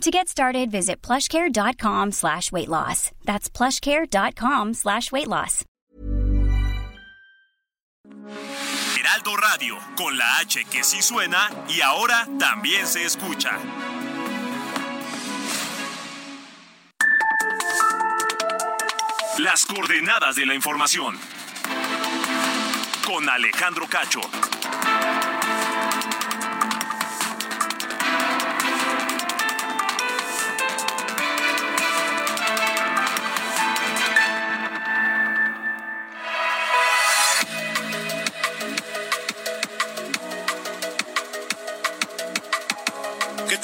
To get started, visit plushcare.com slash weight loss. That's plushcare.com slash weight loss. Heraldo Radio, con la H que sí suena y ahora también se escucha. Las coordenadas de la información. Con Alejandro Cacho.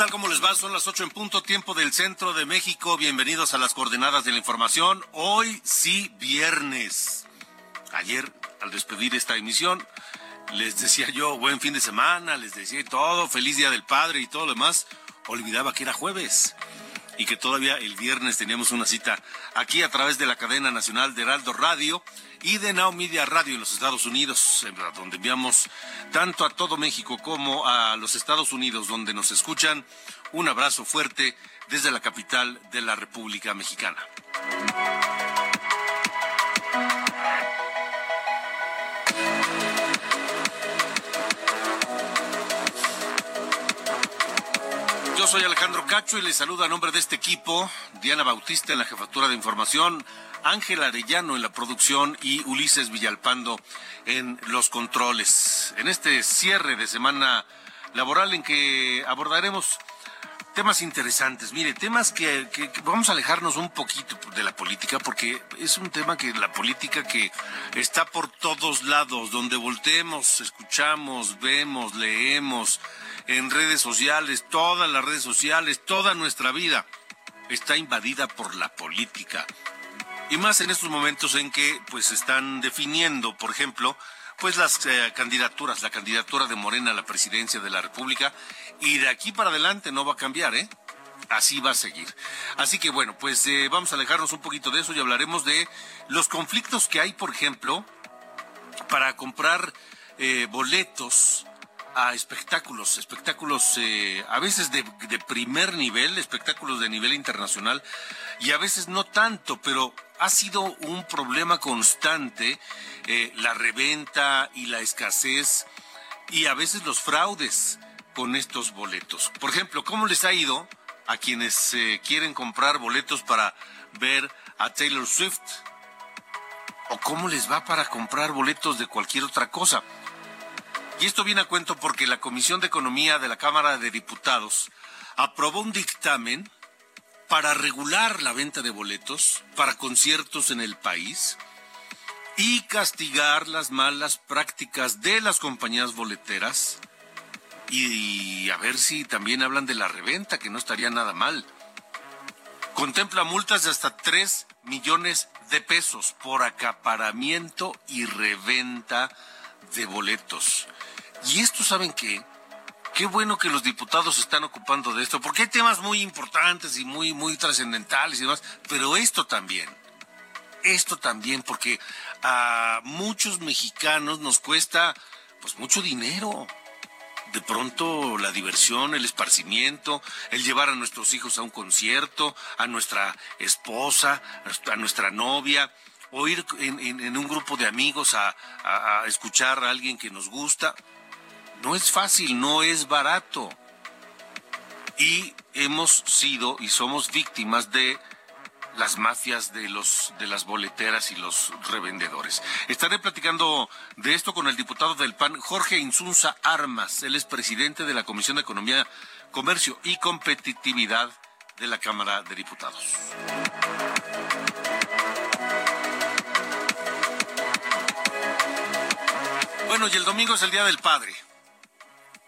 Tal? ¿Cómo les va? Son las ocho en punto, tiempo del centro de México. Bienvenidos a las coordenadas de la información. Hoy sí, viernes. Ayer, al despedir esta emisión, les decía yo, buen fin de semana, les decía todo, feliz día del padre y todo lo demás. Olvidaba que era jueves y que todavía el viernes teníamos una cita aquí a través de la cadena nacional de Heraldo Radio y de Now Media Radio en los Estados Unidos, donde enviamos tanto a todo México como a los Estados Unidos, donde nos escuchan. Un abrazo fuerte desde la capital de la República Mexicana. Soy Alejandro Cacho y les saludo a nombre de este equipo, Diana Bautista en la jefatura de información, Ángel Arellano en la producción y Ulises Villalpando en los controles. En este cierre de semana laboral en que abordaremos temas interesantes. Mire, temas que, vamos a alejarnos un poquito de la política porque es un tema que la política que está por todos lados, donde volteemos, escuchamos, vemos, leemos en redes sociales, todas las redes sociales, toda nuestra vida está invadida por la política. Y más en estos momentos en que pues están definiendo, por ejemplo, pues las eh, candidaturas, la candidatura de Morena a la presidencia de la República y de aquí para adelante no va a cambiar, ¿eh? Así va a seguir. Así que bueno, pues eh, vamos a alejarnos un poquito de eso y hablaremos de los conflictos que hay, por ejemplo, para comprar eh, boletos a espectáculos, espectáculos eh, a veces de, primer nivel, espectáculos de nivel internacional y a veces no tanto, pero ha sido un problema constante eh, la reventa y la escasez y a veces los fraudes con estos boletos. Por ejemplo, ¿cómo les ha ido a quienes eh, quieren comprar boletos para ver a Taylor Swift? ¿O cómo les va para comprar boletos de cualquier otra cosa? Y esto viene a cuento porque la Comisión de Economía de la Cámara de Diputados aprobó un dictamen para regular la venta de boletos para conciertos en el país y castigar las malas prácticas de las compañías boleteras y a ver si también hablan de la reventa, que no estaría nada mal. Contempla multas de hasta 3 millones de pesos por acaparamiento y reventa de boletos. Y esto, ¿saben qué? Qué bueno que los diputados están ocupando de esto, porque hay temas muy importantes y muy, muy trascendentales y demás, pero esto también. Esto también, porque a muchos mexicanos nos cuesta pues mucho dinero. De pronto la diversión, el esparcimiento, el llevar a nuestros hijos a un concierto, a nuestra esposa, a nuestra novia, o ir en, un grupo de amigos a escuchar a alguien que nos gusta. No es fácil, no es barato. Y hemos sido y somos víctimas de las mafias de los de las boleteras y los revendedores. Estaré platicando de esto con el diputado del PAN Jorge Insunza Armas, él es presidente de la Comisión de Economía, Comercio y Competitividad de la Cámara de Diputados. Bueno, y el domingo es el Día del Padre.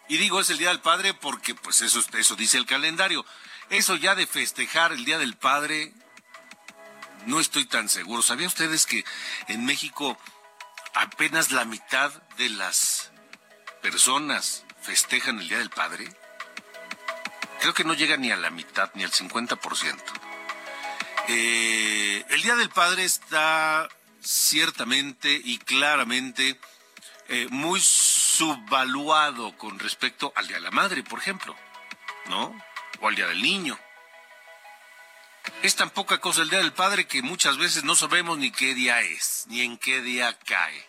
Y digo es el Día del Padre porque pues eso, eso dice el calendario. Eso ya de festejar el Día del Padre no estoy tan seguro. ¿Sabían ustedes que en México apenas la mitad de las personas festejan el Día del Padre? Creo que no llega ni a la mitad, ni al 50%. Eh, el Día del Padre está ciertamente y claramente eh, muy subvaluado con respecto al Día de la Madre, por ejemplo, ¿no? O al Día del Niño. Es tan poca cosa el Día del Padre que muchas veces no sabemos ni qué día es, ni en qué día cae.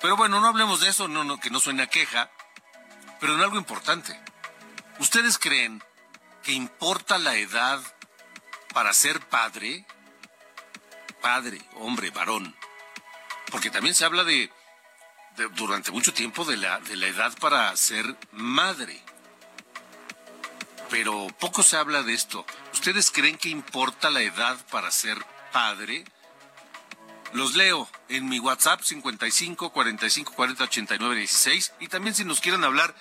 Pero bueno, no hablemos de eso, no, no, que no suena queja, pero en algo importante. ¿Ustedes creen que importa la edad para ser padre? Padre, hombre, varón. Porque también se habla de, durante mucho tiempo de la, de la edad para ser madre. Pero poco se habla de esto. ¿Ustedes creen que importa la edad para ser padre? Los leo en mi WhatsApp 55 45 40 89 16 y también si nos quieren hablar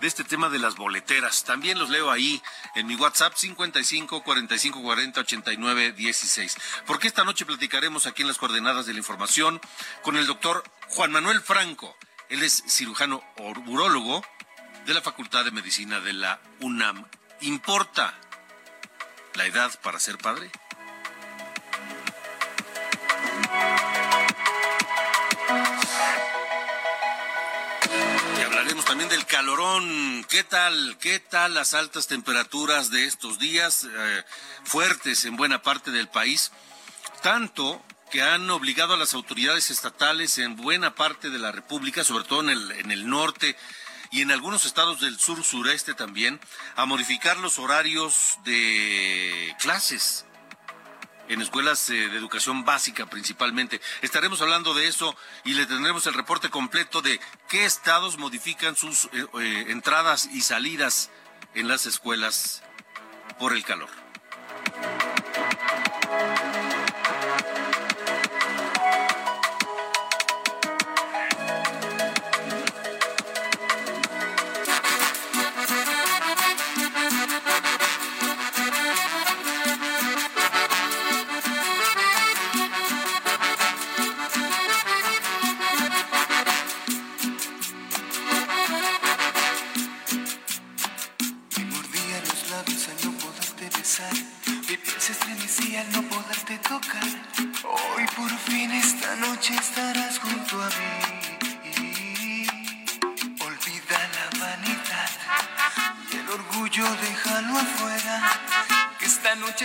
de este tema de las boleteras, también los leo ahí en mi WhatsApp 55 45 40 89 16. Porque esta noche platicaremos aquí en las coordenadas de la información con el doctor Juan Manuel Franco. Él es cirujano urólogo de la Facultad de Medicina de la UNAM. ¿Importa la edad para ser padre? Y hablaremos también del calorón. ¿Qué tal? ¿Qué tal las altas temperaturas de estos días eh, fuertes en buena parte del país? Tanto que han obligado a las autoridades estatales en buena parte de la República, sobre todo en el, en el norte y en algunos estados del sur sureste también, a modificar los horarios de clases en escuelas eh, de educación básica principalmente. Estaremos hablando de eso y le tendremos el reporte completo de qué estados modifican sus eh, eh, entradas y salidas en las escuelas por el calor.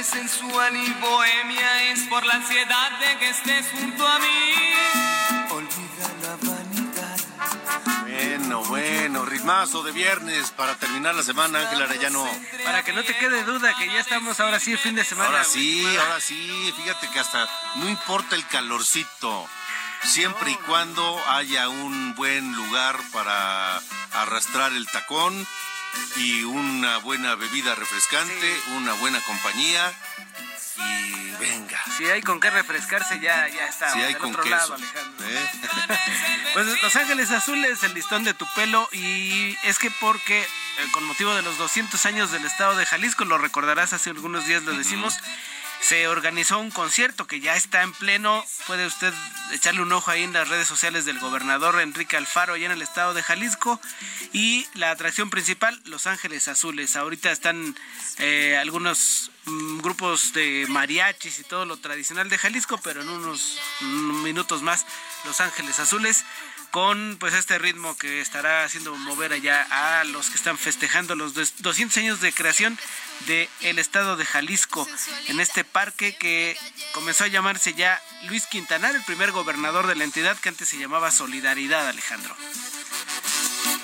Sensual y bohemia es por la ansiedad de que estés junto a mí. Olvida la vanidad. Bueno, bueno, ritmazo de viernes para terminar la semana, Ángel Arellano. Para que no te quede duda que ya estamos ahora sí, fin de semana. Ahora sí, ahora sí, fíjate que hasta no importa el calorcito, siempre y cuando haya un buen lugar para arrastrar el tacón y una buena bebida refrescante, una buena compañía y venga. Si hay con qué refrescarse, ya, ya está. Si hay con otro Lado, Alejandro. ¿eh? pues Los Ángeles Azules, el listón de tu pelo. Y es que porque, eh, con motivo de los 200 años del estado de Jalisco, lo recordarás, hace algunos días lo decimos se organizó un concierto que ya está en pleno. Puede usted echarle un ojo ahí en las redes sociales del gobernador Enrique Alfaro, allá en el estado de Jalisco. Y la atracción principal, Los Ángeles Azules. Ahorita están eh, algunos mm, grupos de mariachis y todo lo tradicional de Jalisco, pero en unos minutos más, Los Ángeles Azules con pues este ritmo que estará haciendo mover allá a los que están festejando los 200 años de creación del el estado de Jalisco en este parque que comenzó a llamarse ya Luis Quintanar, el primer gobernador de la entidad que antes se llamaba Solidaridad, Alejandro.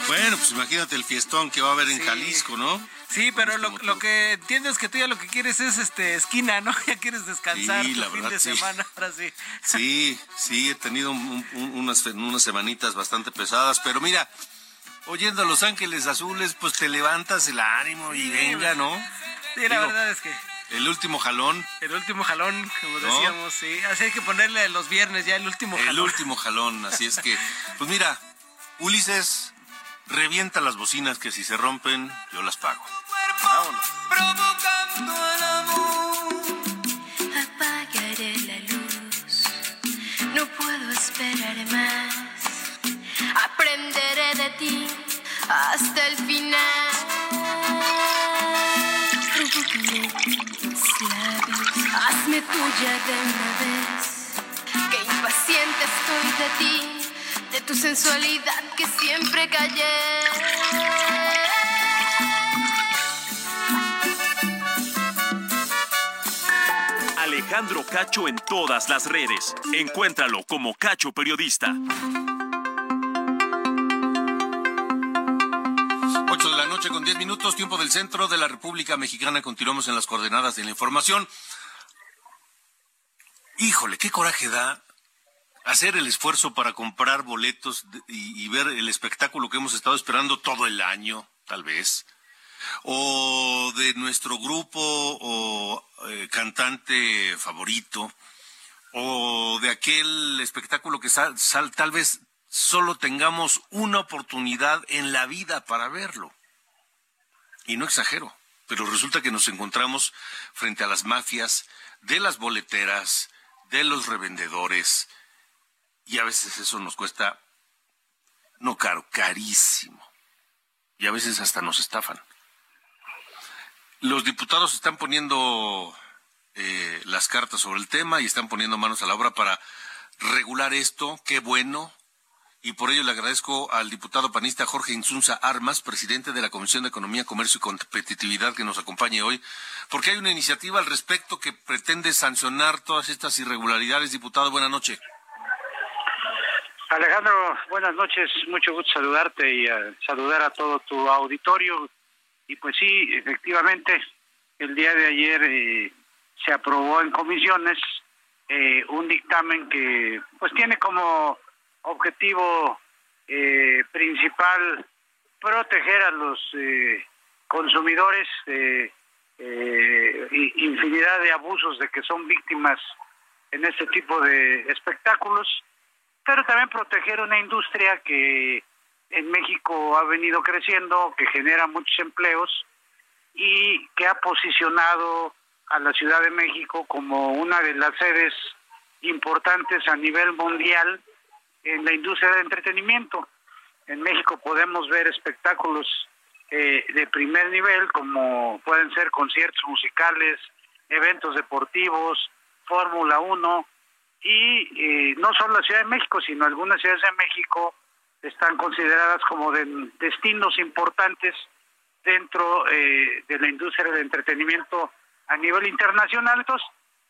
Bueno, pues imagínate el fiestón que va a haber en Jalisco, ¿no? Sí, pero lo, que entiendo es que tú ya lo que quieres es este esquina, ¿no? Ya quieres descansar sí, la fin de semana, ahora sí. Sí, sí, he tenido unas, unas semanitas bastante pesadas, pero mira, oyendo a Los Ángeles Azules, pues te levantas el ánimo y venga, ¿no? Sí, la verdad es que... El último jalón. El último jalón, como decíamos, sí. Así hay que ponerle los viernes ya el último jalón. El último jalón, así es que, pues mira, Ulises, revienta las bocinas que si se rompen, yo las pago. Provocando el amor. Apagaré la luz, no puedo esperar más. Aprenderé de ti hasta el final. Provócame mis labios, hazme tuya de una vez. Que impaciente estoy de ti de tu sensualidad que siempre callé. Alejandro Cacho en todas las redes. Encuéntralo como Cacho Periodista. 8 de la noche con 10 minutos, tiempo del centro de la República Mexicana. Continuamos en las coordenadas de la información. Híjole, qué coraje da hacer el esfuerzo para comprar boletos y, ver el espectáculo que hemos estado esperando todo el año, tal vez o de nuestro grupo o eh, cantante favorito o de aquel espectáculo que sal, tal vez solo tengamos una oportunidad en la vida para verlo. Y no exagero, pero resulta que nos encontramos frente a las mafias de las boleteras, de los revendedores, y a veces eso nos cuesta, no caro, carísimo. Y a veces hasta nos estafan. Los diputados están poniendo eh, las cartas sobre el tema y están poniendo manos a la obra para regular esto. Qué bueno. Y por ello le agradezco al diputado panista Jorge Insunza Armas, presidente de la Comisión de Economía, Comercio y Competitividad, que nos acompañe hoy, porque hay una iniciativa al respecto que pretende sancionar todas estas irregularidades. Diputado, buena noche. Alejandro, buenas noches. Mucho gusto saludarte y eh, saludar a todo tu auditorio. Y pues sí, efectivamente, el día de ayer eh, se aprobó en comisiones eh, un dictamen que pues tiene como objetivo eh, principal proteger a los consumidores de infinidad de abusos de que son víctimas en este tipo de espectáculos, pero también proteger una industria que en México ha venido creciendo, que genera muchos empleos y que ha posicionado a la Ciudad de México como una de las sedes importantes a nivel mundial en la industria del entretenimiento. En México podemos ver espectáculos eh, de primer nivel como pueden ser conciertos musicales, eventos deportivos, Fórmula 1 y eh, no solo la Ciudad de México, sino algunas ciudades de México están consideradas como de destinos importantes dentro eh, de la industria del entretenimiento a nivel internacional. Entonces,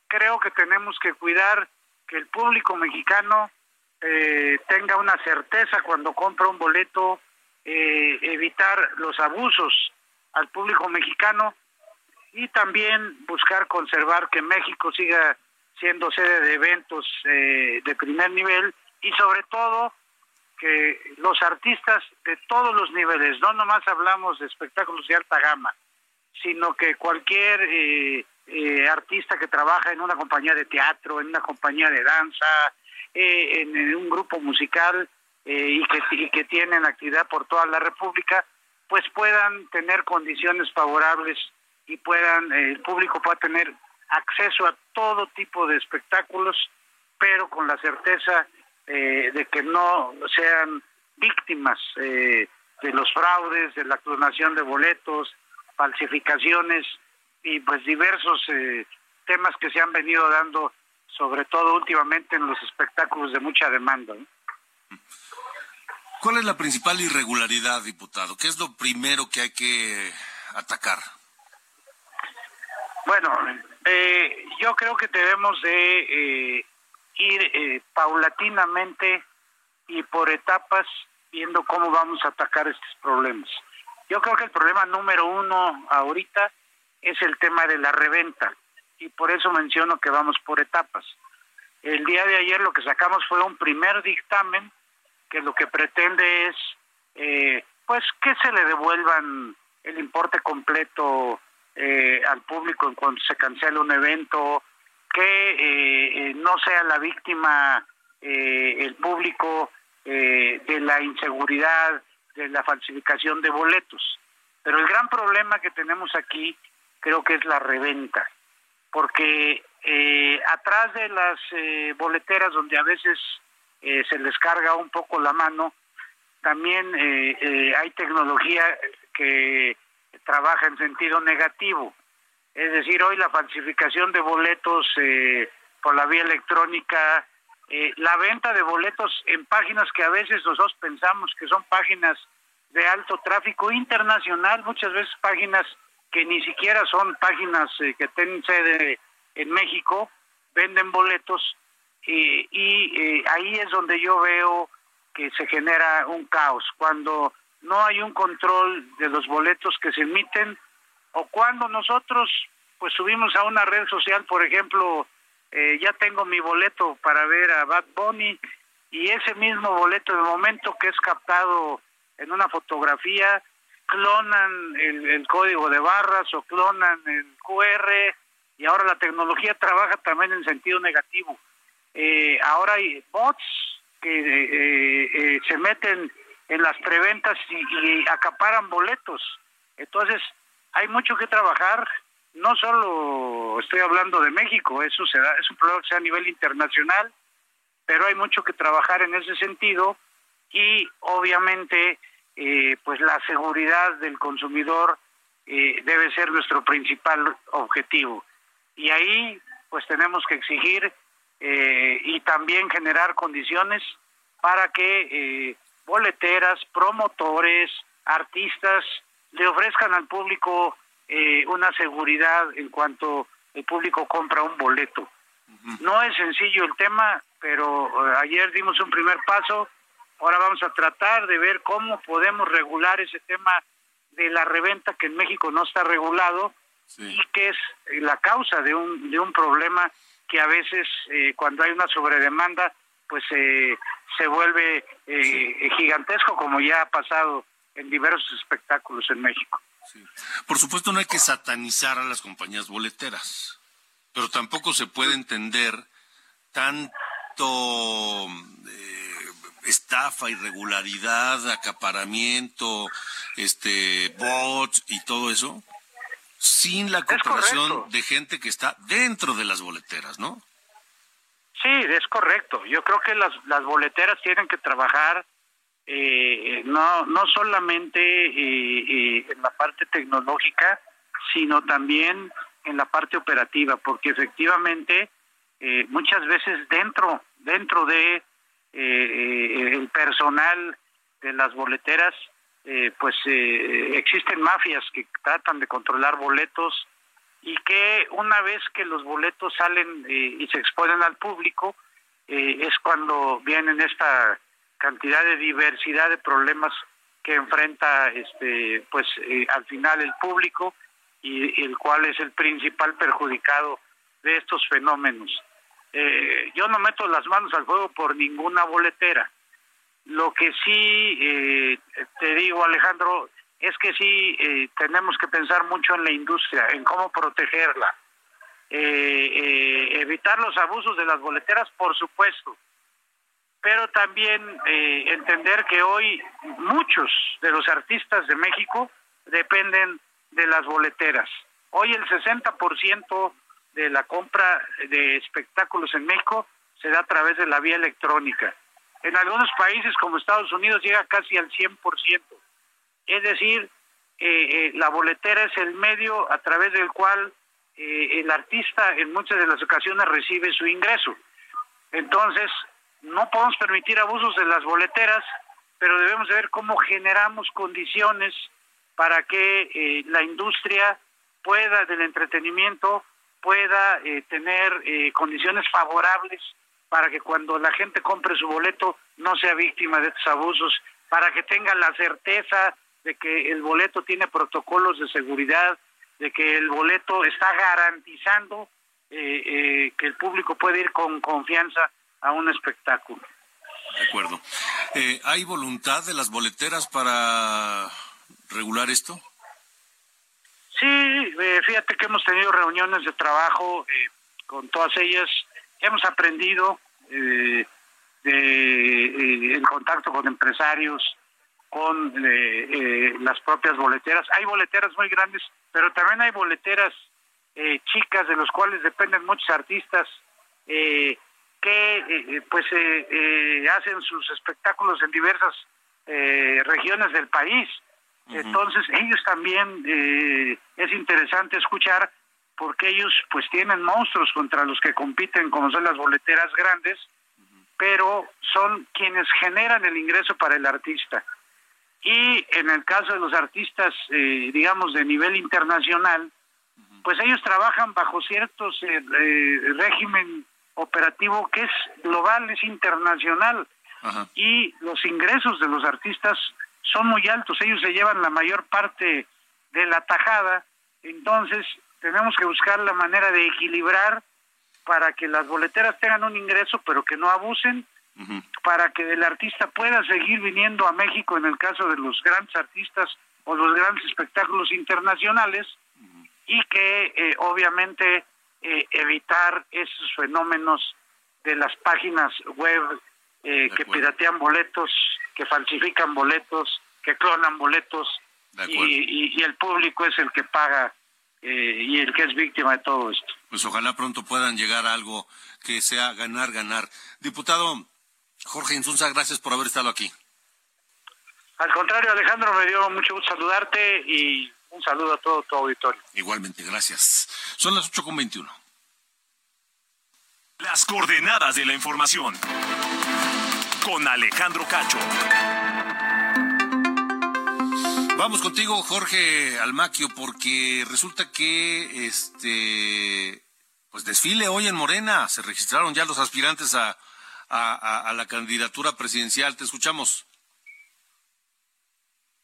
creo que tenemos que cuidar que el público mexicano eh, tenga una certeza cuando compra un boleto, eh, evitar los abusos al público mexicano y también buscar conservar que México siga siendo sede de eventos de primer nivel y sobre todo que los artistas de todos los niveles, no nomás hablamos de espectáculos de alta gama, sino que cualquier eh, eh, artista que trabaja en una compañía de teatro, en una compañía de danza, eh, en, un grupo musical y, que, y que tienen actividad por toda la República, pues puedan tener condiciones favorables y puedan, el público pueda tener acceso a todo tipo de espectáculos, pero con la certeza eh, de que no sean víctimas eh, de los fraudes, de la clonación de boletos, falsificaciones y pues diversos eh, temas que se han venido dando, sobre todo últimamente en los espectáculos de mucha demanda. ¿Cuál es la principal irregularidad, diputado? ¿Qué es lo primero que hay que atacar? Bueno, yo creo que debemos de ir eh, paulatinamente y por etapas viendo cómo vamos a atacar estos problemas. Yo creo que el problema número uno ahorita es el tema de la reventa y por eso menciono que vamos por etapas. El día de ayer lo que sacamos fue un primer dictamen que lo que pretende es eh, pues que se le devuelvan el importe completo eh, al público en cuanto se cancela un evento que eh, eh, no sea la víctima eh, el público de la inseguridad, de la falsificación de boletos. Pero el gran problema que tenemos aquí creo que es la reventa, porque atrás de las boleteras donde a veces se les carga un poco la mano. También hay tecnología que trabaja en sentido negativo. Es decir, hoy la falsificación de boletos por la vía electrónica, la venta de boletos en páginas que a veces nosotros pensamos que son páginas de alto tráfico internacional, muchas veces páginas que ni siquiera son páginas eh, que tienen sede en México, venden boletos y eh, ahí es donde yo veo que se genera un caos, cuando no hay un control de los boletos que se emiten o cuando nosotros pues subimos a una red social, por ejemplo, eh, ya tengo mi boleto para ver a Bad Bunny y ese mismo boleto de momento que es captado en una fotografía, clonan el, código de barras o clonan el QR y ahora la tecnología trabaja también en sentido negativo. Eh, ahora hay bots que eh, eh, se meten en las preventas y, acaparan boletos. Entonces, hay mucho que trabajar. No solo estoy hablando de México, eso se da, es un problema que sea a nivel internacional, pero hay mucho que trabajar en ese sentido y obviamente eh, pues la seguridad del consumidor eh, debe ser nuestro principal objetivo y ahí pues tenemos que exigir eh, y también generar condiciones para que boleteras, promotores, artistas le ofrezcan al público una seguridad en cuanto el público compra un boleto. No es sencillo el tema, pero ayer dimos un primer paso. Ahora vamos a tratar de ver cómo podemos regular ese tema de la reventa que en México no está regulado y que es la causa de un, de un problema que a veces eh, cuando hay una sobredemanda pues eh, se vuelve eh, gigantesco como ya ha pasado en diversos espectáculos en México. Por supuesto no hay que satanizar a las compañías boleteras, pero tampoco se puede entender tanto estafa, irregularidad, acaparamiento, este, bots y todo eso, sin la cooperación de gente que está dentro de las boleteras, ¿no? Sí, es correcto. Yo creo que las, las boleteras tienen que trabajar eh, no, no solamente eh, eh, en la parte tecnológica, sino también en la parte operativa, porque efectivamente muchas veces dentro dentro de eh, el personal de las boleteras, eh, pues eh, existen mafias que tratan de controlar boletos y que una vez que los boletos salen y se exponen al público, es cuando vienen esta cantidad de diversidad de problemas que enfrenta este pues al final el público y el cual es el principal perjudicado de estos fenómenos. Eh, yo no meto las manos al fuego por ninguna boletera. Lo que sí eh, te digo, Alejandro, es que sí eh, tenemos que pensar mucho en la industria, en cómo protegerla. evitar los abusos de las boleteras, por supuesto, pero también entender que hoy muchos de los artistas de México dependen de las boleteras. Hoy el 60% de la compra de espectáculos en México se da a través de la vía electrónica. En algunos países como Estados Unidos llega casi al 100%. Es decir, eh, eh, la boletera es el medio a través del cual eh, el artista en muchas de las ocasiones recibe su ingreso. Entonces, no podemos permitir abusos de las boleteras, pero debemos ver cómo generamos condiciones para que la industria pueda del entretenimiento pueda eh, tener eh, condiciones favorables para que cuando la gente compre su boleto no sea víctima de estos abusos, para que tenga la certeza de que el boleto tiene protocolos de seguridad, de que el boleto está garantizando eh, que el público puede ir con confianza a un espectáculo. De acuerdo. ¿Hay voluntad de las boleteras para regular esto? Sí, eh, fíjate que hemos tenido reuniones de trabajo eh, con todas ellas, hemos aprendido eh, de, en contacto con empresarios, con las propias boleteras. Hay boleteras muy grandes, pero también hay boleteras chicas de los cuales dependen muchos artistas. que eh, pues hacen sus espectáculos en diversas regiones del país. Entonces ellos también es interesante escuchar porque ellos pues tienen monstruos contra los que compiten como son las boleteras grandes, pero son quienes generan el ingreso para el artista. Y en el caso de los artistas, eh, digamos, de nivel internacional, pues ellos trabajan bajo ciertos eh, eh, régimen operativo que es global, es internacional. Y los ingresos de los artistas son muy altos, ellos se llevan la mayor parte de la tajada, entonces tenemos que buscar la manera de equilibrar para que las boleteras tengan un ingreso, pero que no abusen, para que el artista pueda seguir viniendo a México en el caso de los grandes artistas o los grandes espectáculos internacionales y que eh, obviamente eh, evitar esos fenómenos de las páginas web eh, que piratean boletos, que falsifican boletos, que clonan boletos y, el público es el que paga y el que es víctima de todo esto. Pues ojalá pronto puedan llegar a algo que sea ganar, ganar. Diputado, Jorge Insunza, gracias por haber estado aquí. Al contrario, Alejandro, me dio mucho gusto saludarte y un saludo a todo tu auditorio. Igualmente, gracias. Son las 8.21. Las coordenadas de la información. Con Alejandro Cacho. Vamos contigo, Jorge Almaquio, porque resulta que este pues desfile hoy en Morena. Se registraron ya los aspirantes a a, la candidatura presidencial. Te escuchamos.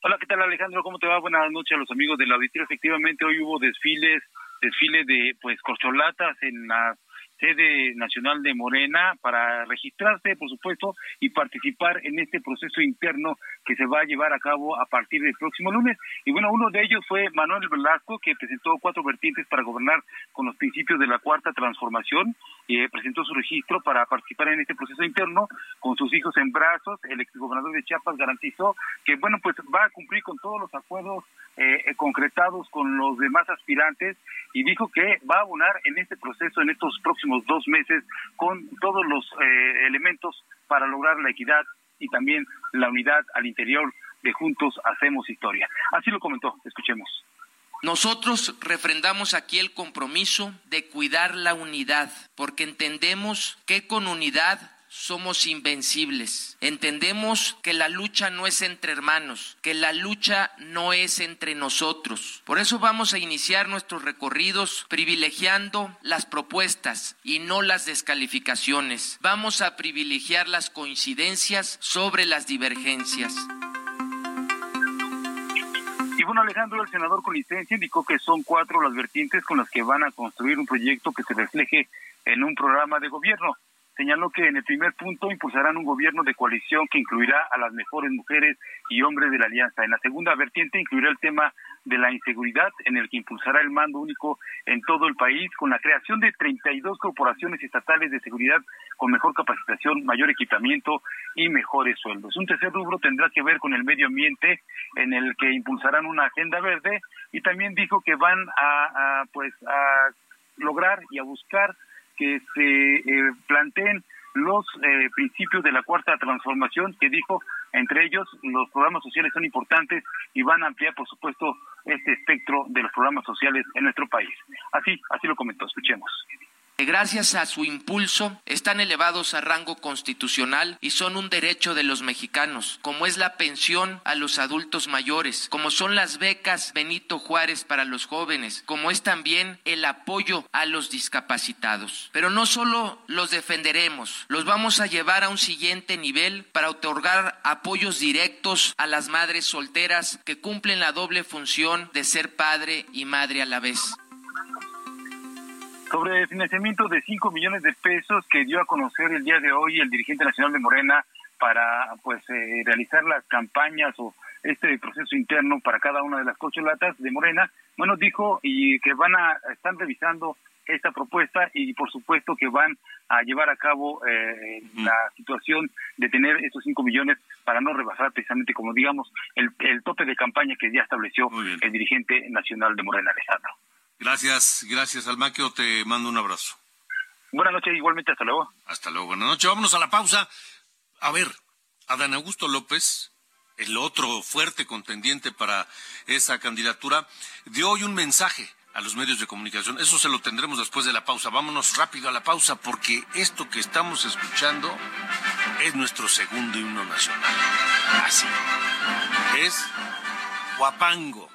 Hola, ¿qué tal Alejandro? ¿Cómo te va? Buenas noches a los amigos del auditorio. Efectivamente, hoy hubo desfiles, desfile de pues corcholatas en la sede nacional de Morena para registrarse, por supuesto, y participar en este proceso interno que se va a llevar a cabo a partir del próximo lunes. Y bueno, uno de ellos fue Manuel Velasco, que presentó cuatro vertientes para gobernar con los principios de la cuarta transformación, y eh, presentó su registro para participar en este proceso interno con sus hijos en brazos. El exgobernador de Chiapas garantizó que, bueno, pues va a cumplir con todos los acuerdos eh, concretados con los demás aspirantes y dijo que va a abonar en este proceso, en estos próximos dos meses, con todos los eh, elementos para lograr la equidad y también la unidad al interior de Juntos Hacemos Historia. Así lo comentó, escuchemos. Nosotros refrendamos aquí el compromiso de cuidar la unidad, porque entendemos que con unidad somos invencibles. Entendemos que la lucha no es entre hermanos, que la lucha no es entre nosotros. Por eso vamos a iniciar nuestros recorridos privilegiando las propuestas y no las descalificaciones. Vamos a privilegiar las coincidencias sobre las divergencias. Y bueno, Alejandro, el senador con licencia indicó que son cuatro las vertientes con las que van a construir un proyecto que se refleje en un programa de gobierno señaló que en el primer punto impulsarán un gobierno de coalición que incluirá a las mejores mujeres y hombres de la alianza. En la segunda vertiente incluirá el tema de la inseguridad, en el que impulsará el mando único en todo el país, con la creación de 32 corporaciones estatales de seguridad con mejor capacitación, mayor equipamiento y mejores sueldos. Un tercer rubro tendrá que ver con el medio ambiente, en el que impulsarán una agenda verde y también dijo que van a, a pues a lograr y a buscar que se eh, planteen los eh, principios de la cuarta transformación que dijo entre ellos los programas sociales son importantes y van a ampliar por supuesto este espectro de los programas sociales en nuestro país. Así así lo comentó. Escuchemos gracias a su impulso están elevados a rango constitucional y son un derecho de los mexicanos, como es la pensión a los adultos mayores, como son las becas Benito Juárez para los jóvenes, como es también el apoyo a los discapacitados. Pero no solo los defenderemos, los vamos a llevar a un siguiente nivel para otorgar apoyos directos a las madres solteras que cumplen la doble función de ser padre y madre a la vez sobre el financiamiento de 5 millones de pesos que dio a conocer el día de hoy el dirigente nacional de Morena para pues eh, realizar las campañas o este proceso interno para cada una de las cocholatas de Morena, bueno, dijo y que van a, están revisando esta propuesta y por supuesto que van a llevar a cabo eh, la situación de tener estos 5 millones para no rebasar precisamente, como digamos, el, el tope de campaña que ya estableció el dirigente nacional de Morena, Alejandro. Gracias, gracias Almaquio, te mando un abrazo. Buenas noches, igualmente, hasta luego. Hasta luego, buenas noches. Vámonos a la pausa. A ver, Adán Augusto López, el otro fuerte contendiente para esa candidatura, dio hoy un mensaje a los medios de comunicación. Eso se lo tendremos después de la pausa. Vámonos rápido a la pausa porque esto que estamos escuchando es nuestro segundo himno nacional. Así. Es Guapango,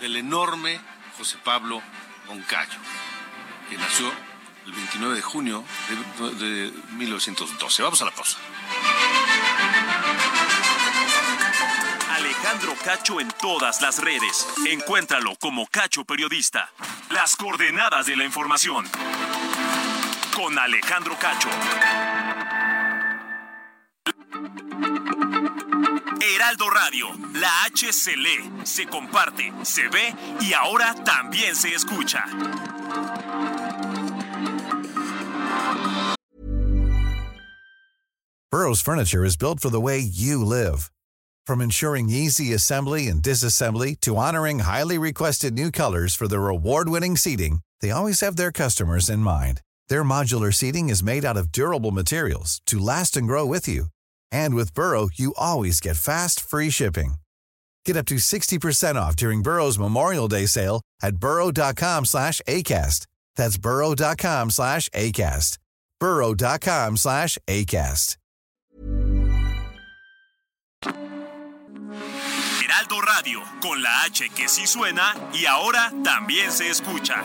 del enorme José Pablo Moncayo, que nació el 29 de junio de, 1912. Vamos a la pausa. Alejandro Cacho en todas las redes. Encuéntralo como Cacho Periodista. Las coordenadas de la información. Con Alejandro Cacho. Heraldo Radio, la H se lee, se comparte, se ve y ahora también se escucha. Burroughs Furniture is built for the way you live. From ensuring easy assembly and disassembly to honoring highly requested new colors for their award-winning seating, they always have their customers in mind. Their modular seating is made out of durable materials to last and grow with you. And with Burrow, you always get fast, free shipping. Get up to 60% off during Burrow's Memorial Day sale at burrow.com slash ACAST. That's burrow.com slash ACAST. burrow.com slash ACAST. Heraldo Radio, con la H que sí suena y ahora también se escucha.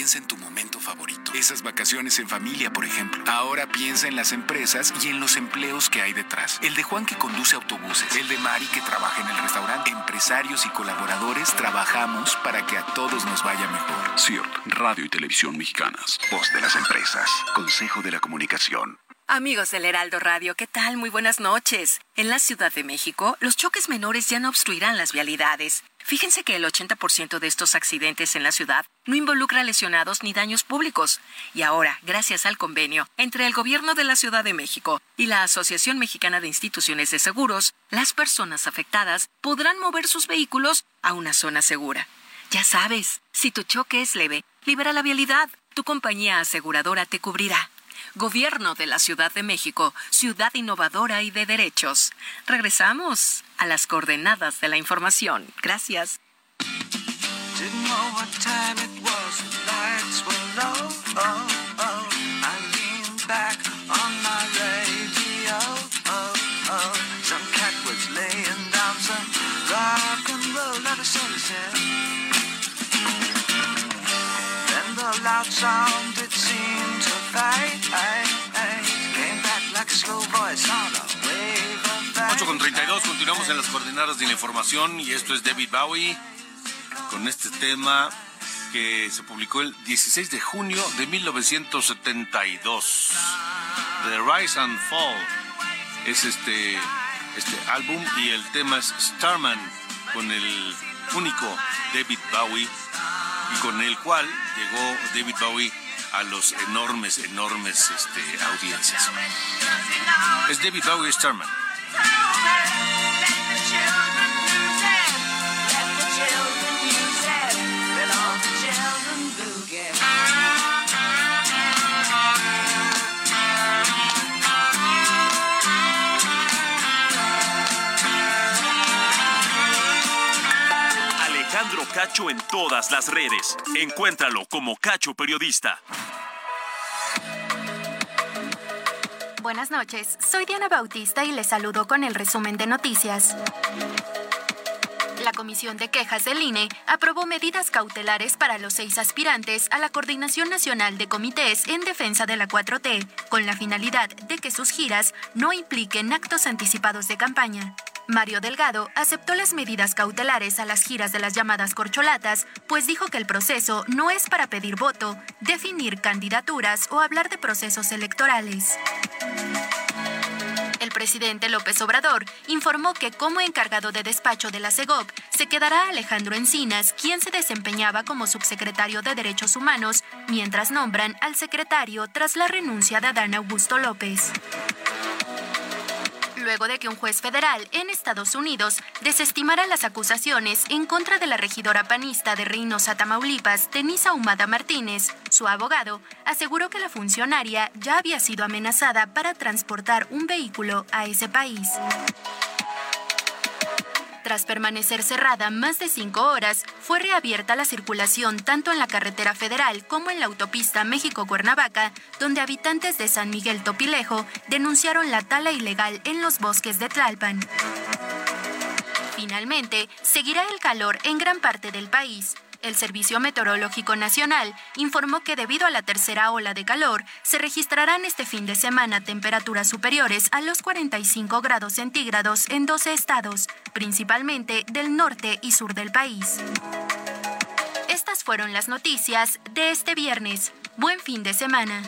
Piensa en tu momento favorito. Esas vacaciones en familia, por ejemplo. Ahora piensa en las empresas y en los empleos que hay detrás. El de Juan que conduce autobuses. El de Mari que trabaja en el restaurante. Empresarios y colaboradores trabajamos para que a todos nos vaya mejor. CIRT, Radio y Televisión Mexicanas. Voz de las empresas. Consejo de la Comunicación. Amigos del Heraldo Radio, ¿qué tal? Muy buenas noches. En la Ciudad de México, los choques menores ya no obstruirán las vialidades. Fíjense que el 80% de estos accidentes en la ciudad no involucra lesionados ni daños públicos. Y ahora, gracias al convenio entre el Gobierno de la Ciudad de México y la Asociación Mexicana de Instituciones de Seguros, las personas afectadas podrán mover sus vehículos a una zona segura. Ya sabes, si tu choque es leve, libera la vialidad. Tu compañía aseguradora te cubrirá. Gobierno de la Ciudad de México, ciudad innovadora y de derechos. Regresamos a las coordenadas de la información. Gracias. Continuamos en las coordenadas de la información y esto es David Bowie con este tema que se publicó el 16 de junio de 1972. The Rise and Fall es este, este álbum y el tema es Starman con el único David Bowie y con el cual llegó David Bowie a los enormes, enormes este, audiencias. Es David Bowie Starman. Cacho en todas las redes. Encuéntralo como Cacho Periodista. Buenas noches, soy Diana Bautista y les saludo con el resumen de noticias. La Comisión de Quejas del INE aprobó medidas cautelares para los seis aspirantes a la Coordinación Nacional de Comités en Defensa de la 4T, con la finalidad de que sus giras no impliquen actos anticipados de campaña. Mario Delgado aceptó las medidas cautelares a las giras de las llamadas corcholatas, pues dijo que el proceso no es para pedir voto, definir candidaturas o hablar de procesos electorales. El presidente López Obrador informó que como encargado de despacho de la CEGOP se quedará Alejandro Encinas, quien se desempeñaba como subsecretario de Derechos Humanos, mientras nombran al secretario tras la renuncia de Adán Augusto López luego de que un juez federal en Estados Unidos desestimara las acusaciones en contra de la regidora panista de Reynosa, Tamaulipas, Denisa Humada Martínez. Su abogado aseguró que la funcionaria ya había sido amenazada para transportar un vehículo a ese país. Tras permanecer cerrada más de cinco horas, fue reabierta la circulación tanto en la carretera federal como en la autopista México-Cuernavaca, donde habitantes de San Miguel Topilejo denunciaron la tala ilegal en los bosques de Tlalpan. Finalmente, seguirá el calor en gran parte del país. El Servicio Meteorológico Nacional informó que debido a la tercera ola de calor, se registrarán este fin de semana temperaturas superiores a los 45 grados centígrados en 12 estados, principalmente del norte y sur del país. Estas fueron las noticias de este viernes. Buen fin de semana.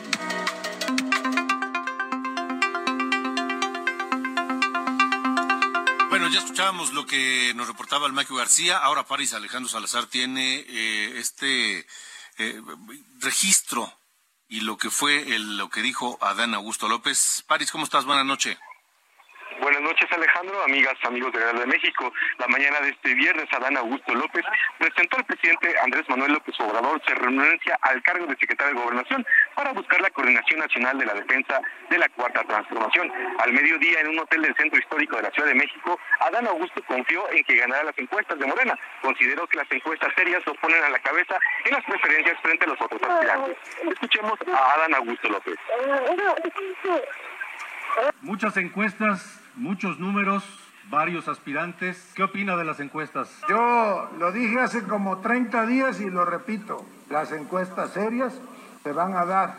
Ya escuchábamos lo que nos reportaba el Michael García. Ahora París Alejandro Salazar tiene eh, este eh, registro y lo que fue el, lo que dijo Adán Augusto López. París, ¿cómo estás? Buenas noches. Buenas noches, Alejandro, amigas, amigos de Real de México. La mañana de este viernes, Adán Augusto López presentó al presidente Andrés Manuel López Obrador se renuncia al cargo de secretario de Gobernación para buscar la coordinación nacional de la defensa de la Cuarta Transformación. Al mediodía, en un hotel del Centro Histórico de la Ciudad de México, Adán Augusto confió en que ganara las encuestas de Morena. Consideró que las encuestas serias lo ponen a la cabeza en las preferencias frente a los otros aspirantes. Escuchemos a Adán Augusto López. Muchas encuestas muchos números, varios aspirantes. ¿Qué opina de las encuestas? Yo lo dije hace como 30 días y lo repito. Las encuestas serias se van a dar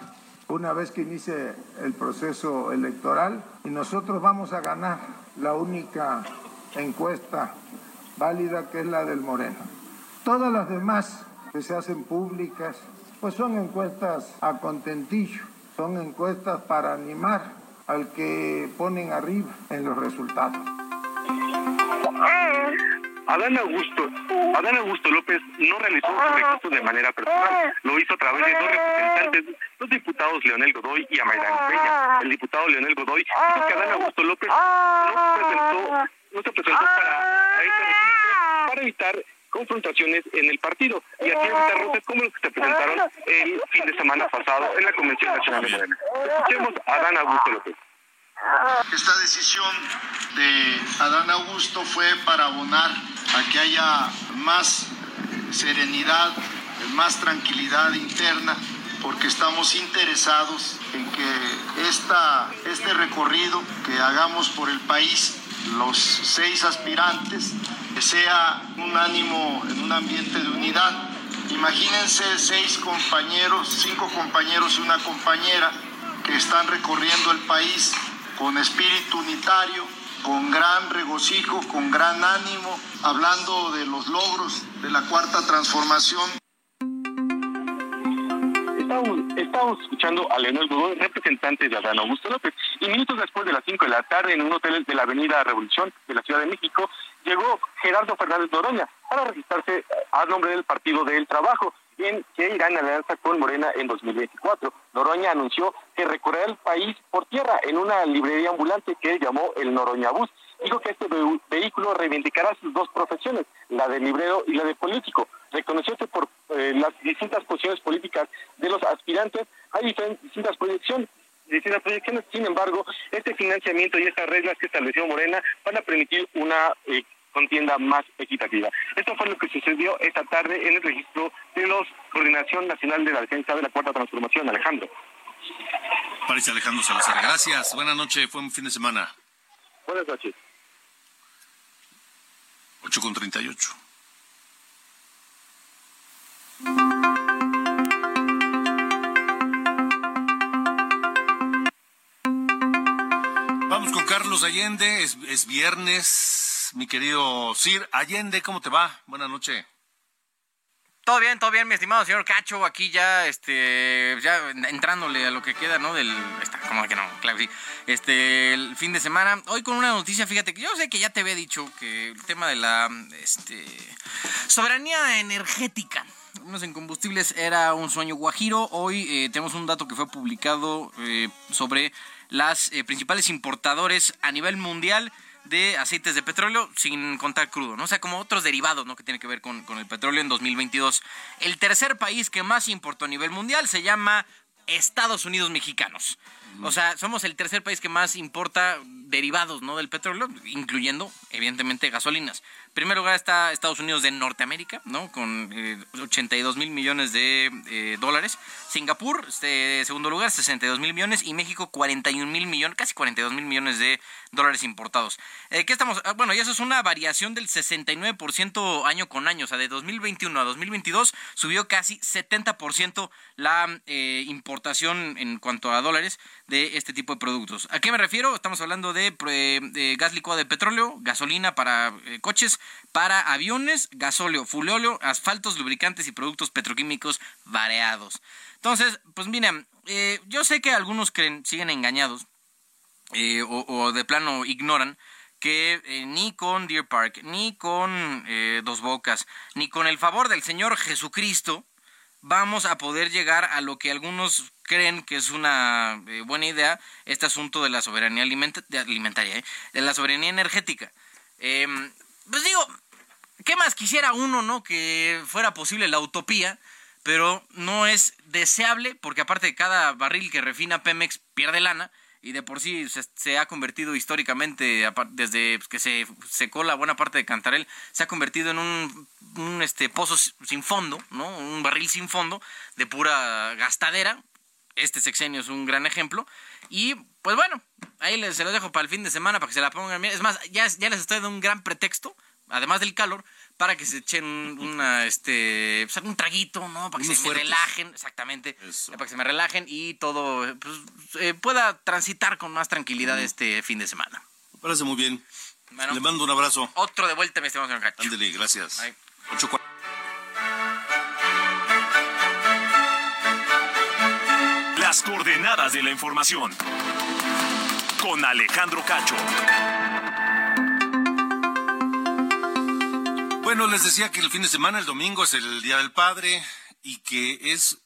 una vez que inicie el proceso electoral y nosotros vamos a ganar la única encuesta válida que es la del Moreno. Todas las demás que se hacen públicas, pues son encuestas a contentillo, son encuestas para animar al que ponen arriba en los resultados. Adán Augusto, Adán Augusto López no realizó su recurso de manera personal, lo hizo a través de dos representantes, los diputados Leonel Godoy y Amairán Peña. El diputado Leonel Godoy dijo que Adán Augusto López no, presentó, no se presentó para, este registro para evitar confrontaciones en el partido y así evitar roces como los que se presentaron el fin de semana pasado en la Convención Nacional de Morena. Escuchemos a Adán Augusto López. Esta decisión de Adán Augusto fue para abonar a que haya más serenidad, más tranquilidad interna, porque estamos interesados en que esta, este recorrido que hagamos por el país, los seis aspirantes, sea un ánimo en un ambiente de unidad. Imagínense seis compañeros, cinco compañeros y una compañera que están recorriendo el país con espíritu unitario, con gran regocijo, con gran ánimo, hablando de los logros de la cuarta transformación. Estamos, escuchando a Leonel Godoy, representante de Adán Augusto López, y minutos después de las 5 de la tarde, en un hotel de la Avenida Revolución de la Ciudad de México, llegó Gerardo Fernández Noroña para registrarse a nombre del Partido del Trabajo, en que irá en alianza con Morena en 2024. Noroña anunció que recorrerá el país por tierra en una librería ambulante que llamó el Noroña Bus. Dijo que este vehículo reivindicará sus dos profesiones, la de librero y la de político. Reconoció que por eh, las distintas posiciones políticas de los aspirantes hay distintas proyecciones distintas proyecciones. Sin embargo, este financiamiento y estas reglas que estableció Morena van a permitir una eh, contienda más equitativa. Esto fue lo que sucedió esta tarde en el registro de los Coordinación Nacional de la Defensa de la Cuarta Transformación. Alejandro. Parece Alejandro Salazar. Gracias. Buenas noches. Fue un fin de semana. Buenas noches. 8 con 38. Vamos con Carlos Allende. Es, es viernes mi querido Sir Allende, ¿cómo te va? Buenas noches. Todo bien, todo bien, mi estimado señor Cacho, aquí ya, este, ya entrándole a lo que queda, ¿no? Del, está, como que no, claro sí, este, el fin de semana. Hoy con una noticia, fíjate que yo sé que ya te había dicho que el tema de la, este, soberanía energética, en combustibles era un sueño guajiro. Hoy eh, tenemos un dato que fue publicado eh, sobre las eh, principales importadores a nivel mundial de aceites de petróleo sin contar crudo, ¿no? O sea, como otros derivados, ¿no? Que tiene que ver con, con el petróleo en 2022. El tercer país que más importó a nivel mundial se llama Estados Unidos Mexicanos. O sea, somos el tercer país que más importa derivados ¿no? del petróleo, incluyendo, evidentemente, gasolinas. Primer lugar está Estados Unidos de Norteamérica, ¿no? Con 82 eh, mil millones de eh, dólares. Singapur, este, segundo lugar, 62 mil millones. Y México, 41 mil millones, casi 42 mil millones de dólares importados. Eh, ¿Qué estamos? Ah, bueno, y eso es una variación del 69% año con año. O sea, de 2021 a 2022 subió casi 70% la importación en cuanto a dólares de este tipo de productos. ¿A qué me refiero? Estamos hablando de gas licuado de petróleo, gasolina para coches, para aviones, gasóleo, fulóleo, asfaltos, lubricantes y productos petroquímicos variados. Entonces, pues miren, eh, yo sé que algunos creen, siguen engañados eh, o, de plano ignoran que eh, ni con Deer Park, ni con Dos Bocas, ni con el favor del Señor Jesucristo, vamos a poder llegar a lo que algunos creen que es una buena idea, este asunto de la soberanía alimentaria, de la soberanía energética. Em, pues digo, ¿qué más quisiera uno, no? Que fuera posible la utopía, pero no es deseable porque aparte de cada barril que refina Pemex pierde lana y de por sí se, ha convertido históricamente, desde que se secó la buena parte de Cantarel, se ha convertido en un, un este, pozo sin fondo, ¿no? Un barril sin fondo de pura gastadera. Este sexenio es un gran ejemplo. Y pues bueno, ahí les, se los dejo para el fin de semana para que se la pongan. Es más, ya, ya les estoy dando un gran pretexto, además del calor, para que se echen una, este, pues, un traguito, ¿no? Para que se me relajen, exactamente. Para que se me relajen y todo pues, eh, pueda transitar con más tranquilidad este fin de semana. Me parece muy bien. Le mando un abrazo. Otro de vuelta, mi estimado señor Cacho. Ándale, gracias. Coordenadas de la información. Con Alejandro Cacho. Bueno, les decía que el fin de semana, el domingo, es el Día del Padre y que es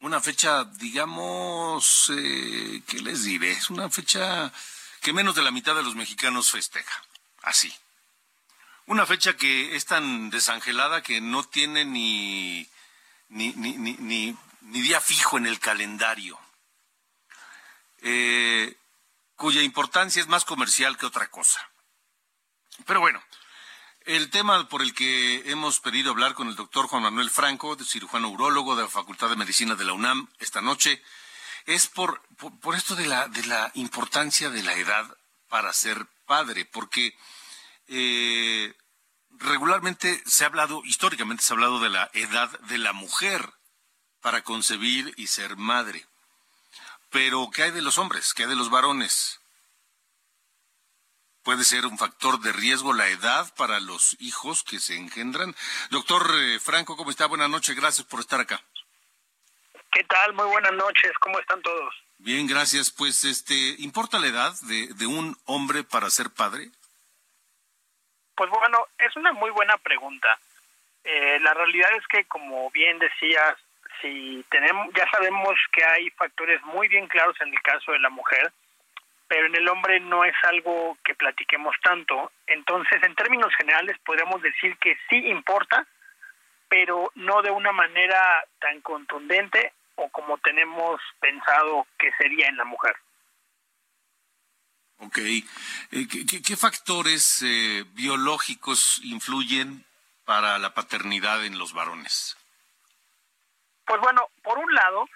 una fecha, digamos, eh, ¿qué les diré? Es una fecha que menos de la mitad de los mexicanos festeja. Así. Una fecha que es tan desangelada que no tiene ni, ni, ni, ni ni día fijo en el calendario, eh, cuya importancia es más comercial que otra cosa. Pero bueno, el tema por el que hemos pedido hablar con el doctor Juan Manuel Franco, cirujano urólogo de la Facultad de Medicina de la UNAM esta noche, es por, por, esto de la, de la importancia de la edad para ser padre, porque eh, regularmente se ha hablado, históricamente se ha hablado de la edad de la mujer para concebir y ser madre. Pero, ¿qué hay de los hombres? ¿Qué hay de los varones? ¿Puede ser un factor de riesgo la edad para los hijos que se engendran? Doctor eh, Franco, ¿cómo está? Buenas noches, gracias por estar acá. ¿Qué tal? Muy buenas noches, ¿cómo están todos? Bien, gracias. Pues, este, ¿importa la edad de, de un hombre para ser padre? Pues bueno, es una muy buena pregunta. Eh, la realidad es que, como bien decías, si tenemos, ya sabemos que hay factores muy bien claros en el caso de la mujer, pero en el hombre no es algo que platiquemos tanto. Entonces, en términos generales, podemos decir que sí importa, pero no de una manera tan contundente o como tenemos pensado que sería en la mujer. Ok. Eh, ¿qué, factores eh, biológicos influyen para la paternidad en los varones? Pues bueno, por un lado,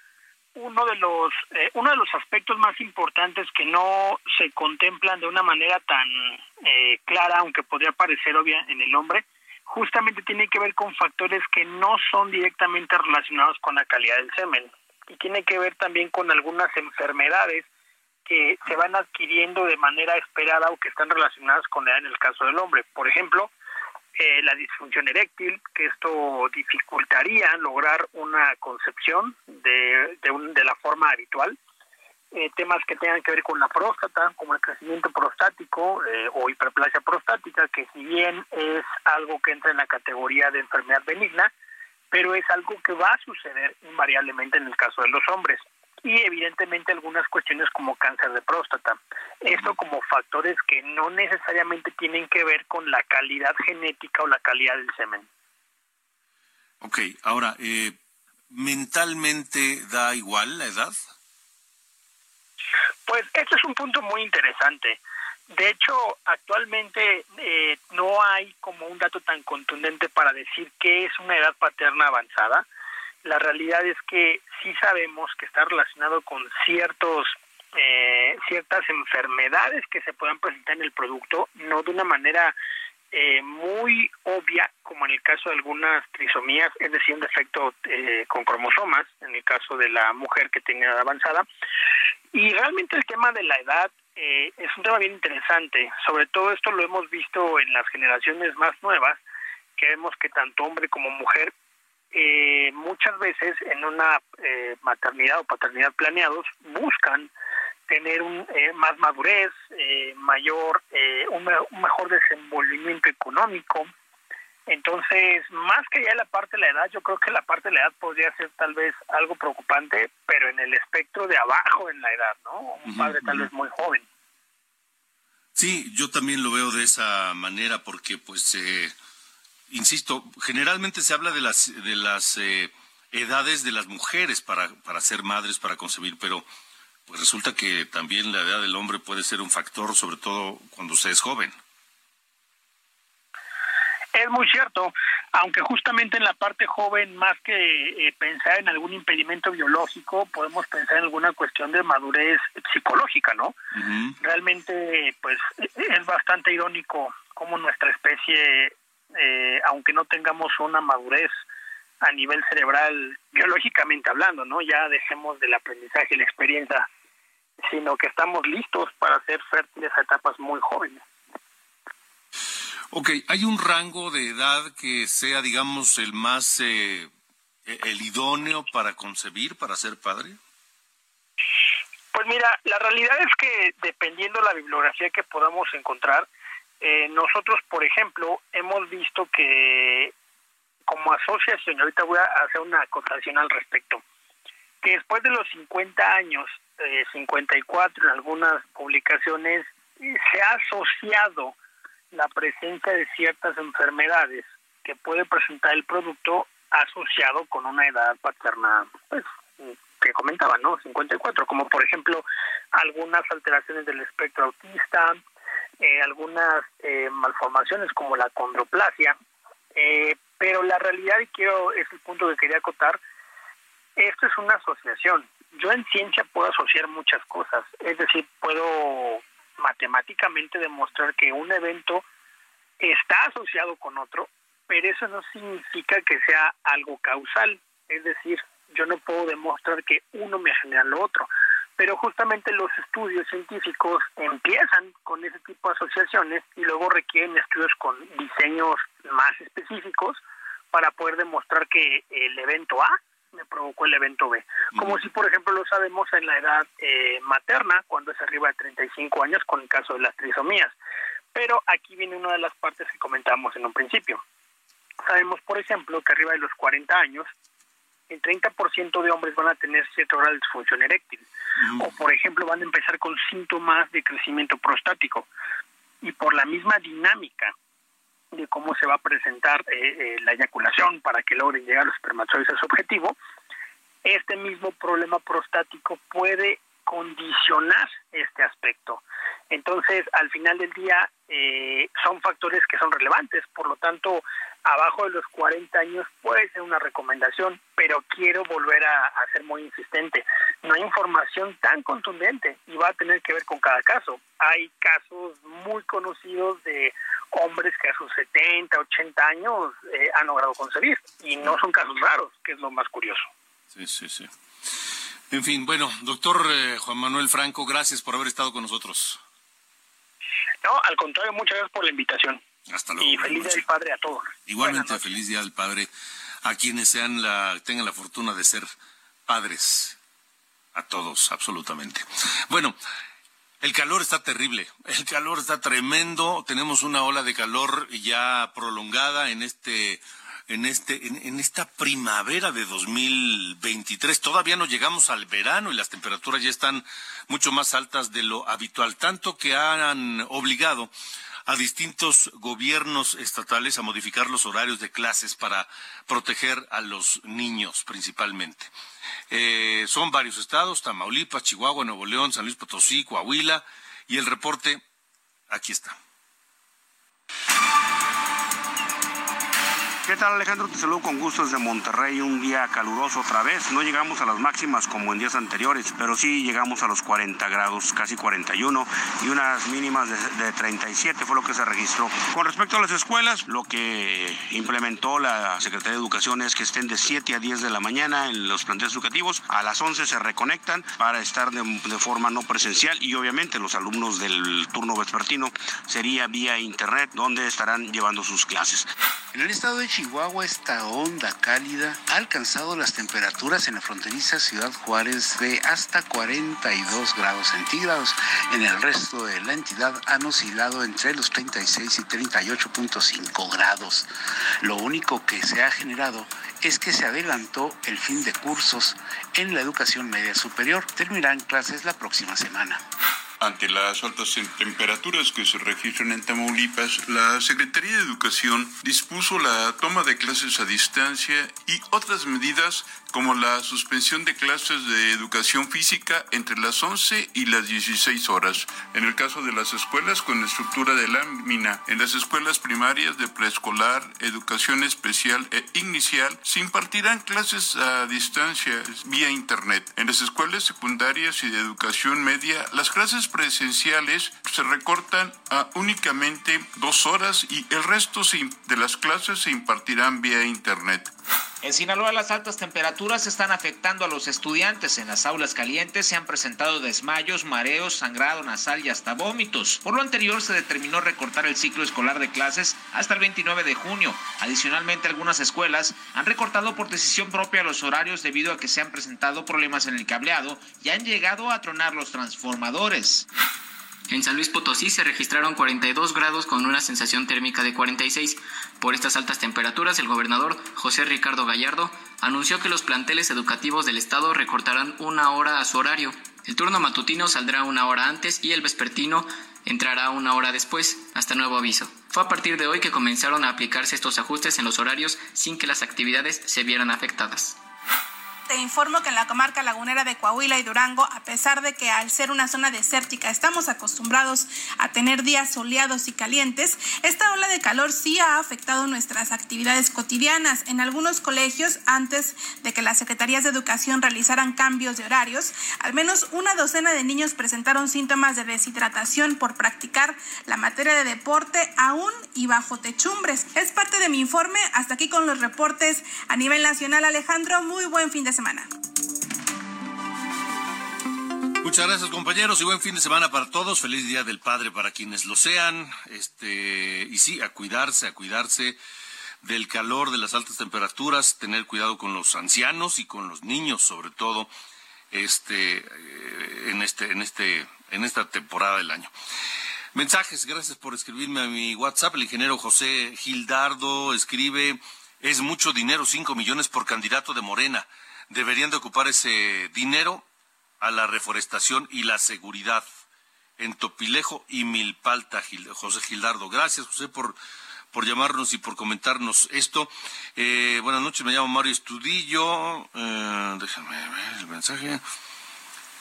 uno de los eh, uno de los aspectos más importantes que no se contemplan de una manera tan eh, clara, aunque podría parecer obvia en el hombre, justamente tiene que ver con factores que no son directamente relacionados con la calidad del semen y tiene que ver también con algunas enfermedades que se van adquiriendo de manera esperada o que están relacionadas con la edad en el caso del hombre. Por ejemplo, eh, la disfunción eréctil, que esto dificultaría lograr una concepción de, de, la forma habitual. Eh, temas que tengan que ver con la próstata, como el crecimiento prostático eh, o hiperplasia prostática, que si bien es algo que entra en la categoría de enfermedad benigna, pero es algo que va a suceder invariablemente en el caso de los hombres y evidentemente algunas cuestiones como cáncer de próstata. Esto como factores que no necesariamente tienen que ver con la calidad genética o la calidad del semen. Ok, ahora, eh, ¿mentalmente da igual la edad? Pues este es un punto muy interesante. De hecho, actualmente eh, no hay como un dato tan contundente para decir qué es una edad paterna avanzada la realidad es que sí sabemos que está relacionado con ciertos eh, ciertas enfermedades que se puedan presentar en el producto, no de una manera eh, muy obvia, como en el caso de algunas trisomías, es decir, un defecto eh, con cromosomas, en el caso de la mujer que tiene edad avanzada. Y realmente el tema de la edad es un tema bien interesante. Sobre todo esto lo hemos visto en las generaciones más nuevas, que vemos que tanto hombre como mujer eh, muchas veces en una eh, maternidad o paternidad planeados buscan tener un, eh, más madurez, eh, mayor, un, mejor desenvolvimiento económico. Entonces, más que ya la parte de la edad, yo creo que la parte de la edad podría ser tal vez algo preocupante, pero en el espectro de abajo en la edad, ¿no? Un padre tal vez muy joven. Sí, yo también lo veo de esa manera porque pues eh, insisto, generalmente se habla de las, de las eh, edades de las mujeres para, para ser madres, para concebir, pero pues resulta que también la edad del hombre puede ser un factor, sobre todo cuando se es joven. Es muy cierto, aunque justamente en la parte joven, más que eh, pensar en algún impedimento biológico, podemos pensar en alguna cuestión de madurez psicológica, ¿no? Realmente, pues, es bastante irónico cómo nuestra especie eh, aunque no tengamos una madurez a nivel cerebral, biológicamente hablando, ¿no? Ya dejemos del aprendizaje y la experiencia, sino que estamos listos para ser fértiles a etapas muy jóvenes. Ok, ¿hay un rango de edad que sea, digamos, el más, eh, el idóneo para concebir, para ser padre? Pues mira, la realidad es que dependiendo de la bibliografía que podamos encontrar, eh, nosotros, por ejemplo, hemos visto que como asociación, ahorita voy a hacer una acotación al respecto, que después de los 50 años, eh, 54 en algunas publicaciones, se ha asociado la presencia de ciertas enfermedades que puede presentar el producto asociado con una edad paterna, pues, que comentaba, ¿no? 54, como por ejemplo algunas alteraciones del espectro autista, eh, algunas eh, malformaciones como la condroplasia, eh, pero la realidad, y quiero, es el punto que quería acotar, esto es una asociación. Yo en ciencia puedo asociar muchas cosas, es decir, puedo matemáticamente demostrar que un evento está asociado con otro, pero eso no significa que sea algo causal, es decir, yo no puedo demostrar que uno me genera lo otro pero justamente los estudios científicos empiezan con ese tipo de asociaciones y luego requieren estudios con diseños más específicos para poder demostrar que el evento A me provocó el evento B. Como si, por ejemplo, lo sabemos en la edad eh, materna, cuando es arriba de 35 años, con el caso de las trisomías. Pero aquí viene una de las partes que comentamos en un principio. Sabemos, por ejemplo, que arriba de los 40 años el 30% de hombres van a tener cierto grado de disfunción eréctil. O, por ejemplo, van a empezar con síntomas de crecimiento prostático. Y por la misma dinámica de cómo se va a presentar eh, eh, la eyaculación para que logren llegar los espermatozoides a su objetivo, este mismo problema prostático puede condicionar este aspecto. Entonces, al final del día, eh, son factores que son relevantes. Por lo tanto, abajo de los 40 años puede ser una recomendación, pero quiero volver a, ser muy insistente. No hay información tan contundente y va a tener que ver con cada caso. Hay casos muy conocidos de hombres que a sus 70, 80 años eh, han logrado concebir y no son casos raros, que es lo más curioso. Sí, sí, sí. En fin, bueno, doctor eh, Juan Manuel Franco, gracias por haber estado con nosotros. No, al contrario, muchas gracias por la invitación. Hasta luego. Y feliz Día del Padre a todos. Igualmente, feliz Día del Padre a quienes sean la, tengan la fortuna de ser padres. A todos, absolutamente. Bueno, el calor está terrible, el calor está tremendo, tenemos una ola de calor ya prolongada en este en este en, esta primavera de 2023. Todavía no llegamos al verano y las temperaturas ya están mucho más altas de lo habitual, tanto que han obligado a distintos gobiernos estatales a modificar los horarios de clases para proteger a los niños principalmente. Eh, son varios estados, Tamaulipas, Chihuahua, Nuevo León, San Luis Potosí, Coahuila, y el reporte aquí está. ¿Qué tal Alejandro? Te saludo con gusto desde Monterrey, un día caluroso otra vez. No llegamos a las máximas como en días anteriores, pero sí llegamos a los 40 grados, casi 41, y unas mínimas de, 37 fue lo que se registró. Con respecto a las escuelas, lo que implementó la Secretaría de Educación es que estén de 7 a 10 de la mañana en los planteles educativos, a las 11 se reconectan para estar de, de forma no presencial y obviamente los alumnos del turno vespertino sería vía internet donde estarán llevando sus clases. En el estado de Chihuahua esta onda cálida ha alcanzado las temperaturas en la fronteriza Ciudad Juárez de hasta 42 grados centígrados. En el resto de la entidad han oscilado entre los 36 y 38.5 grados. Lo único que se ha generado es que se adelantó el fin de cursos en la educación media superior. Terminarán clases la próxima semana. Ante las altas temperaturas que se registran en Tamaulipas, la Secretaría de Educación dispuso la toma de clases a distancia y otras medidas como la suspensión de clases de educación física entre las 11 y las 16 horas. En el caso de las escuelas con estructura de lámina, en las escuelas primarias de preescolar, educación especial e inicial, se impartirán clases a distancia vía Internet. En las escuelas secundarias y de educación media, las clases presenciales se recortan a únicamente dos horas y el resto de las clases se impartirán vía Internet. En Sinaloa las altas temperaturas están afectando a los estudiantes. En las aulas calientes se han presentado desmayos, mareos, sangrado nasal y hasta vómitos. Por lo anterior se determinó recortar el ciclo escolar de clases hasta el 29 de junio. Adicionalmente algunas escuelas han recortado por decisión propia los horarios debido a que se han presentado problemas en el cableado y han llegado a tronar los transformadores. En San Luis Potosí se registraron 42 grados con una sensación térmica de 46. Por estas altas temperaturas, el gobernador José Ricardo Gallardo anunció que los planteles educativos del estado recortarán una hora a su horario. El turno matutino saldrá una hora antes y el vespertino entrará una hora después, hasta nuevo aviso. Fue a partir de hoy que comenzaron a aplicarse estos ajustes en los horarios sin que las actividades se vieran afectadas. Informo que en la comarca lagunera de Coahuila y Durango, a pesar de que al ser una zona desértica estamos acostumbrados a tener días soleados y calientes, esta ola de calor sí ha afectado nuestras actividades cotidianas. En algunos colegios, antes de que las secretarías de educación realizaran cambios de horarios, al menos una docena de niños presentaron síntomas de deshidratación por practicar la materia de deporte aún y bajo techumbres. Es parte de mi informe. Hasta aquí con los reportes a nivel nacional. Alejandro, muy buen fin de semana. Muchas gracias compañeros y buen fin de semana para todos. Feliz Día del Padre para quienes lo sean. Este, y sí, a cuidarse, a cuidarse del calor, de las altas temperaturas, tener cuidado con los ancianos y con los niños, sobre todo, este, eh, en este, este, en esta temporada del año. Mensajes, gracias por escribirme a mi WhatsApp. El ingeniero José Gildardo escribe, es mucho dinero, cinco millones por candidato de Morena deberían de ocupar ese dinero a la reforestación y la seguridad en Topilejo y Milpalta, José Gildardo. Gracias, José, por, por llamarnos y por comentarnos esto. Eh, buenas noches, me llamo Mario Estudillo. Eh, déjame ver el mensaje.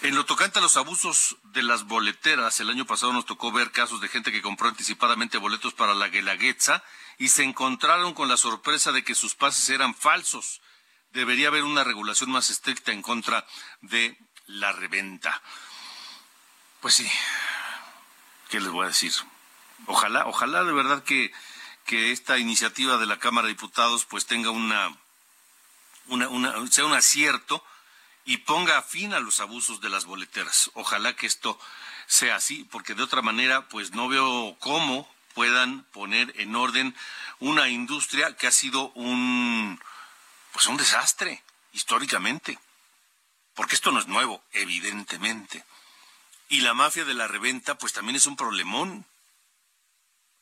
En lo tocante a los abusos de las boleteras, el año pasado nos tocó ver casos de gente que compró anticipadamente boletos para la Guelaguetza y se encontraron con la sorpresa de que sus pases eran falsos debería haber una regulación más estricta en contra de la reventa. Pues sí, ¿qué les voy a decir? Ojalá, ojalá de verdad que, que esta iniciativa de la Cámara de Diputados pues tenga una, una, una, sea un acierto y ponga fin a los abusos de las boleteras. Ojalá que esto sea así, porque de otra manera pues no veo cómo puedan poner en orden una industria que ha sido un pues un desastre históricamente. Porque esto no es nuevo, evidentemente. Y la mafia de la reventa pues también es un problemón.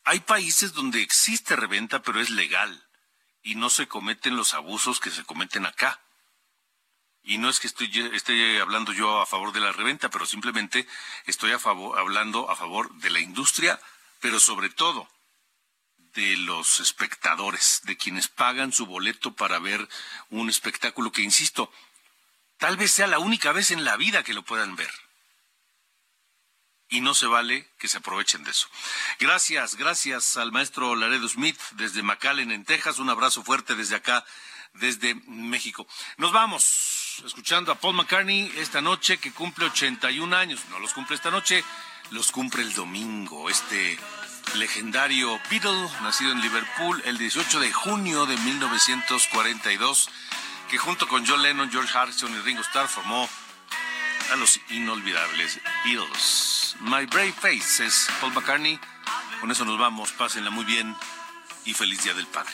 Hay países donde existe reventa pero es legal y no se cometen los abusos que se cometen acá. Y no es que estoy, esté hablando yo a favor de la reventa, pero simplemente estoy a favor, hablando a favor de la industria, pero sobre todo de los espectadores, de quienes pagan su boleto para ver un espectáculo que, insisto, tal vez sea la única vez en la vida que lo puedan ver. Y no se vale que se aprovechen de eso. Gracias, gracias al maestro Laredo Smith desde McAllen, en Texas. Un abrazo fuerte desde acá, desde México. Nos vamos escuchando a Paul McCartney esta noche que cumple 81 años. No los cumple esta noche, los cumple el domingo. Este legendario Beatle, nacido en Liverpool el 18 de junio de 1942, que junto con John Lennon, George Harrison y Ringo Starr formó a los inolvidables Beatles. My Brave Face es Paul McCartney. Con eso nos vamos, pásenla muy bien y feliz Día del Padre.